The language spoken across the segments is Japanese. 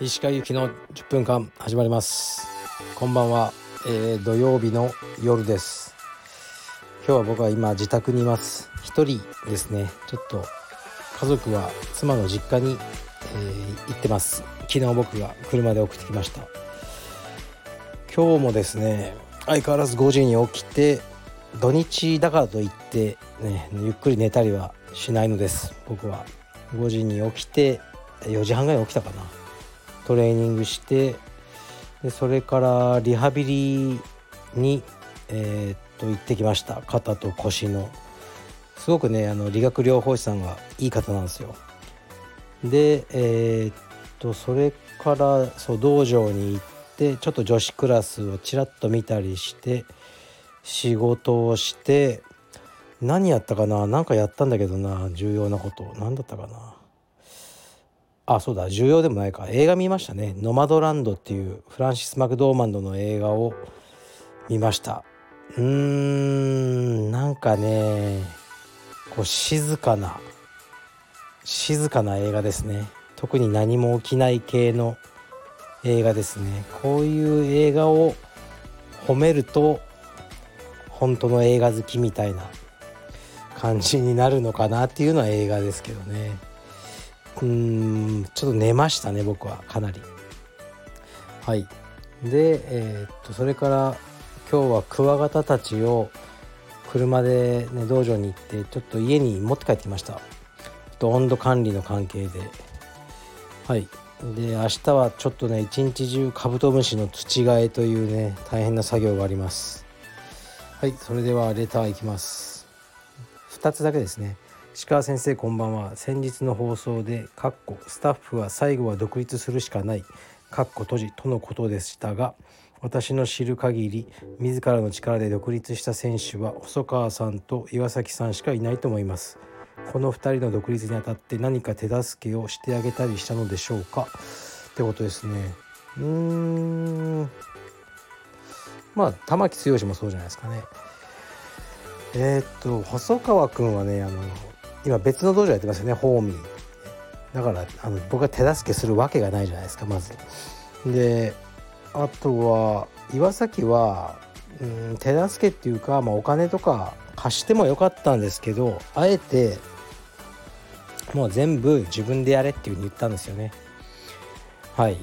石川由紀の10分間始まります。こんばんは、えー、土曜日の夜です。今日は僕は今自宅にいます。一人ですね。ちょっと家族は妻の実家に、えー、行ってます。昨日僕が車で送ってきました。今日もですね相変わらず5時に起きて土日だからといってねゆっくり寝たりはしないのです。僕は。5時に起きて4時半ぐらい起きたかな。トレーニングしてでそれからリハビリに、えー、っと行ってきました。肩と腰の。すごくねあの理学療法士さんがいい方なんですよ。でえー、っとそれからそう道場に行ってちょっと女子クラスをちらっと見たりして仕事をして何やったかな？何かやったんだけどな。重要なこと。何だったかな？あそうだ。重要でもないか。映画見ましたね「ノマドランド」っていうフランシス・マクドーマンドの映画を見ました。うーんなんかねこう静かな静かな映画ですね。特に何も起きない系の映画ですね。こういう映画を褒めると本当の映画好きみたいな感じになるのかなっていうのは映画ですけどね。うんちょっと寝ましたね僕はかなり。はい。でえー、っとそれから今日はクワガタたちを車で、ね、道場に行ってちょっと家に持って帰ってきました。と温度管理の関係で。はい。で明日はちょっとね一日中カブトムシの土替えというね大変な作業があります。はいそれではレターいきます2つだけですね。石川先生こんばんは。先日の放送で「かっこスタッフは最後は独立するしかない」かっこ閉じとのことでしたが私の知る限り自らの力で独立した選手は細川さんと岩崎さんしかいないと思います。この2人の独立にあたって何か手助けをしてあげたりしたのでしょうか？ってことですね。うーん。まあ玉木剛もそうじゃないですかね。え、っと細川君はねあの今別の道場やってますよねホーミー。だからあの僕が手助けするわけがないじゃないですかまず。であとは岩崎は、うん、手助けっていうか、まあ、お金とか貸してもよかったんですけどあえてもう全部自分でやれっていうふうに言ったんですよね。はい。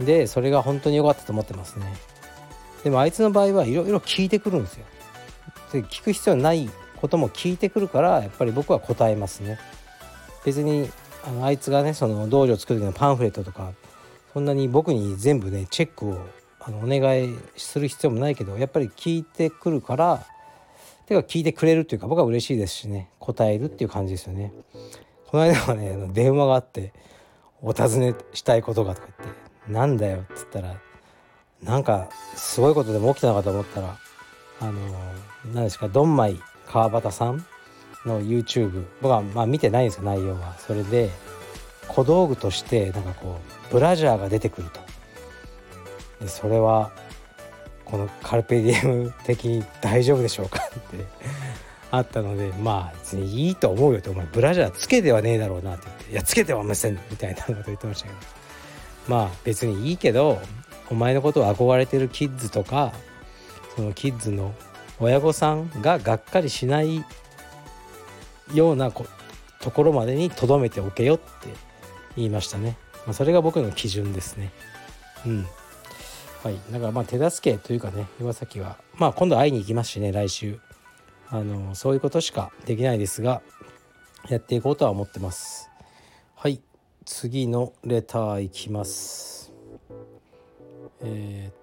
でそれが本当に良かったと思ってますね。でもあいつの場合はいろいろ聞いてくるんですよ。で聞く必要ないことも聞いてくるからやっぱり僕は答えますね。別にあのあいつがねその道場を作る時のパンフレットとかそんなに僕に全部ねチェックをあのお願いする必要もないけどやっぱり聞いてくるからてか聞いてくれるっていうか僕は嬉しいですしね答えるっていう感じですよね。この間はね電話があってお尋ねしたいことがとか言って「なんだよ」って言ったらなんかすごいことでも起きたのかと思ったらあの何ですかドンマイ川端さんの YouTube 僕はまあ見てないんですよ内容は。それで小道具としてなんかこうブラジャーが出てくると。でそれはこのカルペディエム的に大丈夫でしょうかって。あったので まあ別にいいと思うよとお前ブラジャーつけてはねえだろうなって言って「いやつけてはません」みたいなこと言ってましたけど。まあ別にいいけどお前のことを憧れてるキッズとかそのキッズの親御さんががっかりしないようなところまでにとどめておけよって言いましたね、まあ、それが僕の基準ですね。うん。はい。だからまあ手助けというかね岩崎はまあ今度会いに行きますしね来週。あのそういうことしかできないですがやっていこうとは思ってます。はい。次のレターいきます。えー、っと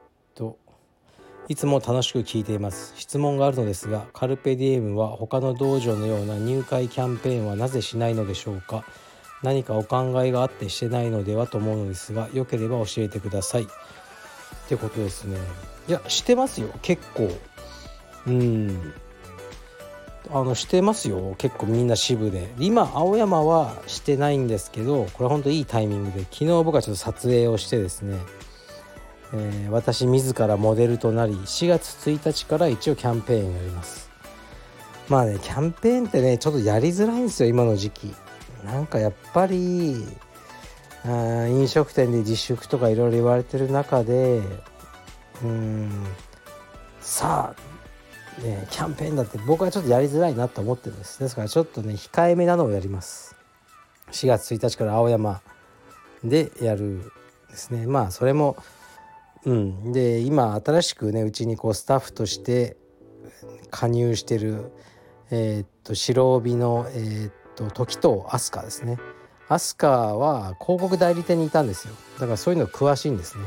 いつも楽しく聞いています。質問があるのですがカルペディエムは他の道場のような入会キャンペーンはなぜしないのでしょうか？何かお考えがあってしてないのではと思うのですがよければ教えてください。ってことですね。いやしてますよ。結構。うん。あのしてますよ。結構みんな支部で。今青山はしてないんですけどこれほんといいタイミングで昨日僕はちょっと撮影をしてですね。えー、私自らモデルとなり4月1日から一応キャンペーンやります。まあねキャンペーンってねちょっとやりづらいんですよ今の時期。なんかやっぱりあ飲食店で自粛とかいろいろ言われてる中でうんさあ、ね、キャンペーンだって僕はちょっとやりづらいなと思ってるんですですからちょっとね控えめなのをやります。4月1日から青山でやるですね。まあそれもうん。で今新しくねうちにこうスタッフとして加入してるえー、っと白帯のえー、っと時藤飛鳥ですね。飛鳥は広告代理店にいたんですよ。だからそういうの詳しいんですね。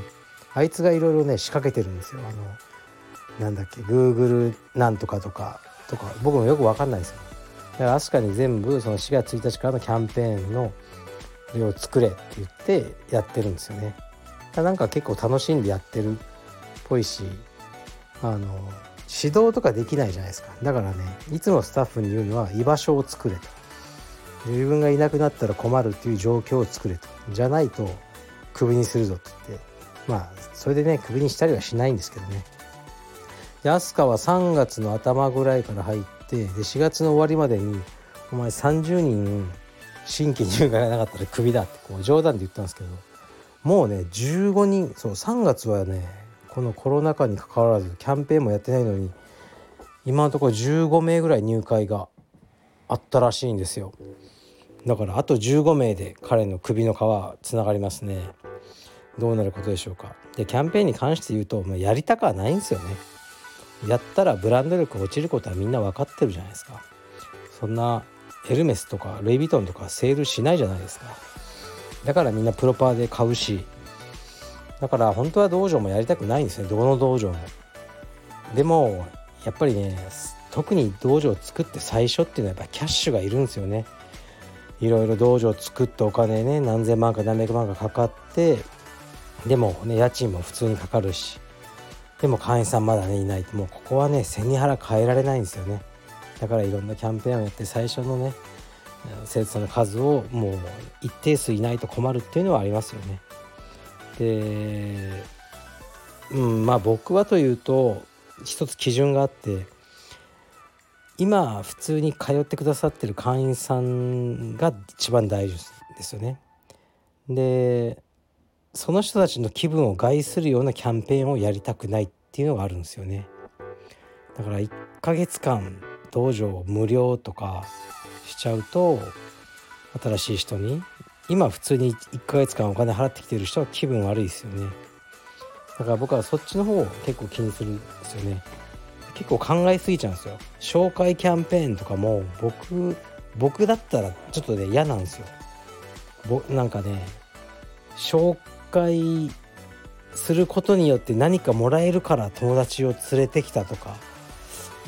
あいつがいろいろね仕掛けてるんですよ。あのなんだっけ Google なんとかとかとか。僕もよく分かんないですよ。だから飛鳥に全部その4月1日からのキャンペーンの量を作れって言ってやってるんですよね。なんか結構楽しんでやってるっぽいしあの指導とかできないじゃないですか。だからねいつもスタッフに言うのは居場所を作れと。自分がいなくなったら困るっていう状況を作れと。じゃないとクビにするぞって言って。まあそれでねクビにしたりはしないんですけどね。で飛鳥は3月の頭ぐらいから入ってで4月の終わりまでにお前30人新規入会がなかったらクビだってこう冗談で言ったんですけど。もうね15人そう3月はねこのコロナ禍にかかわらずキャンペーンもやってないのに今のところ15名ぐらい入会があったらしいんですよ。だからあと15名で彼の首の皮つながりますね。どうなることでしょうか。でキャンペーンに関して言うと、まあ、やりたくはないんですよね。やったらブランド力落ちることはみんな分かってるじゃないですか。そんなエルメスとかルイ・ヴィトンとかセールしないじゃないですか。だからみんなプロパーで買うしだから本当は道場もやりたくないんですね。どの道場も。でもやっぱりね特に道場を作って最初っていうのはやっぱキャッシュがいるんですよね。いろいろ道場を作ってお金ね何千万か何百万かかかってでもね家賃も普通にかかるしでも会員さんまだねいない。もうここはね背に腹変えられないんですよね。だからいろんなキャンペーンをやって最初のね生徒さんの数をもう一定数いないと困るっていうのはありますよねでうんまあ僕はというと一つ基準があって今普通に通ってくださってる会員さんが一番大事ですよね。でその人たちの気分を害するようなキャンペーンをやりたくないっていうのがあるんですよね。だから1ヶ月間道場無料とかしちゃうと新しい人に今普通に1ヶ月間お金払ってきてる人は気分悪いですよね。だから僕はそっちの方を結構気にするんですよね。結構考えすぎちゃうんですよ紹介キャンペーンとかも僕僕だったらちょっとね嫌なんですよぼなんかね紹介することによって何かもらえるから友達を連れてきたとか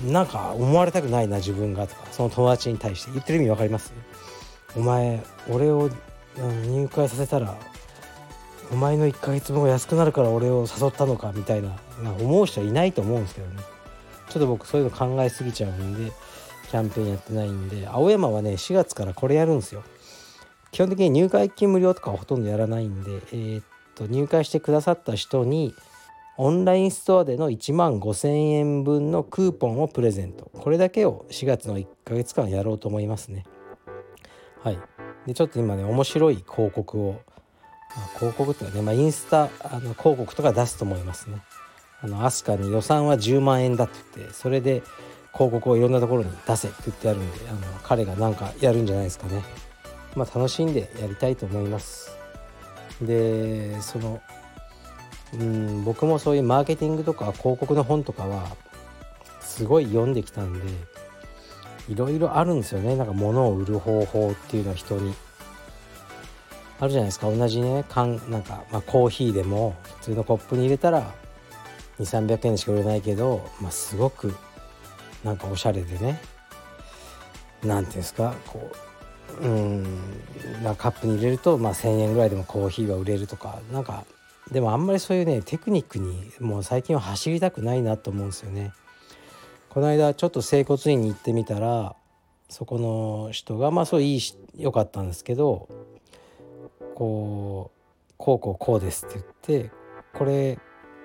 なんか思われたくないな自分がとかその友達に対して。言ってる意味分かります？お前俺を入会させたらお前の1ヶ月分が安くなるから俺を誘ったのかみたいな思う人はいないと思うんですけどね。ちょっと僕そういうの考えすぎちゃうんでキャンペーンやってないんで青山はね4月からこれやるんですよ。基本的に入会金無料とかはほとんどやらないんでえー、っと入会してくださった人にオンラインストアでの1万5,000円分のクーポンをプレゼント。これだけを4月の1ヶ月間やろうと思いますね。はい。でちょっと今ね面白い広告を、まあ、広告っていうかね、まあ、インスタあの広告とか出すと思いますね。あのアスカに予算は10万円だって言ってそれで広告をいろんなところに出せって言ってやるんであの彼が何かやるんじゃないですかね。まあ楽しんでやりたいと思います。でそのうん僕もそういうマーケティングとか広告の本とかはすごい読んできたんでいろいろあるんですよね。なんか物を売る方法っていうのは人に。あるじゃないですか。同じね缶なんか、まあ、コーヒーでも普通のコップに入れたら2300円しか売れないけど、まあ、すごくなんかおしゃれでね。何ていうんですかこううんなカップに入れると、まあ、1,000円ぐらいでもコーヒーは売れるとかなんかでもあんまりそういうねテクニックにもう最近は走りたくないなと思うんですよね。この間ちょっと整骨院に行ってみたらそこの人がまあそういいし良かったんですけどこうこうこうこうですって言ってこれ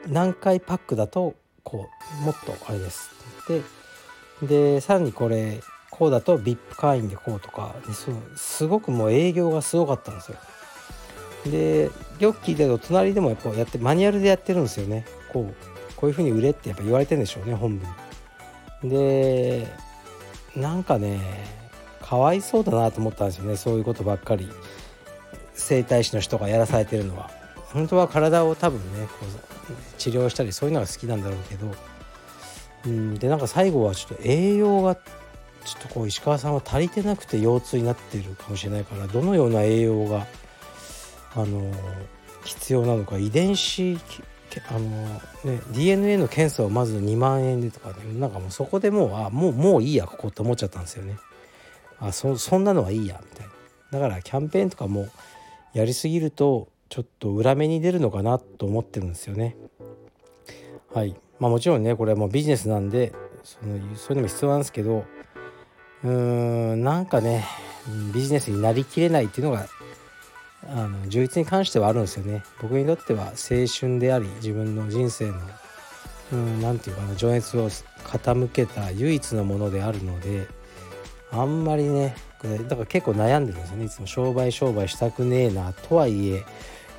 何回パックだとこうもっとあれですってでさらにこれこうだと VIP 会員でこうとかそうすごくもう営業がすごかったんですよでよく聞いてると隣でもやっぱやってマニュアルでやってるんですよね。こうこういうふうに売れってやっぱ言われてるんでしょうね本部でなんかねかわいそうだなと思ったんですよねそういうことばっかり。整体師の人がやらされてるのは。本当は体を多分ねこう治療したりそういうのが好きなんだろうけど。うんでなんか最後はちょっと栄養がちょっとこう石川さんは足りてなくて腰痛になってるかもしれないからどのような栄養があの必要なのか遺伝子あの、ね、DNA の検査をまず2万円でとかね。なんかもうそこでもうあもうもういいやここって思っちゃったんですよね。あそそんなのはいいやみたいな。だからキャンペーンとかもやりすぎるとちょっと裏目に出るのかなと思ってるんですよね。はい。まあもちろんねこれはもうビジネスなんでそのそういうのも必要なんですけどうーんなんかねビジネスになりきれないっていうのがあの充実に関してはあるんですよね。僕にとっては青春であり自分の人生の何て言うかな情熱を傾けた唯一のものであるのであんまりねだから結構悩んでるんですよね。いつも商売商売したくねえなとはいえ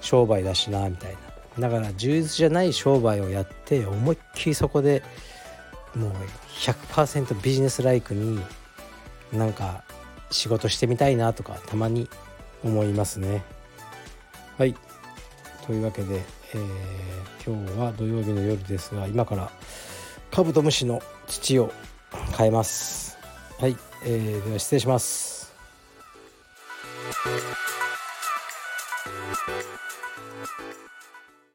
商売だしなみたいな。だから充実じゃない商売をやって思いっきりそこでもう100%ビジネスライクになんか仕事してみたいなとかたまに思いますね。はいというわけで、えー、今日は土曜日の夜ですが今からカブトムシの土を変えます。はい、えー、では失礼します。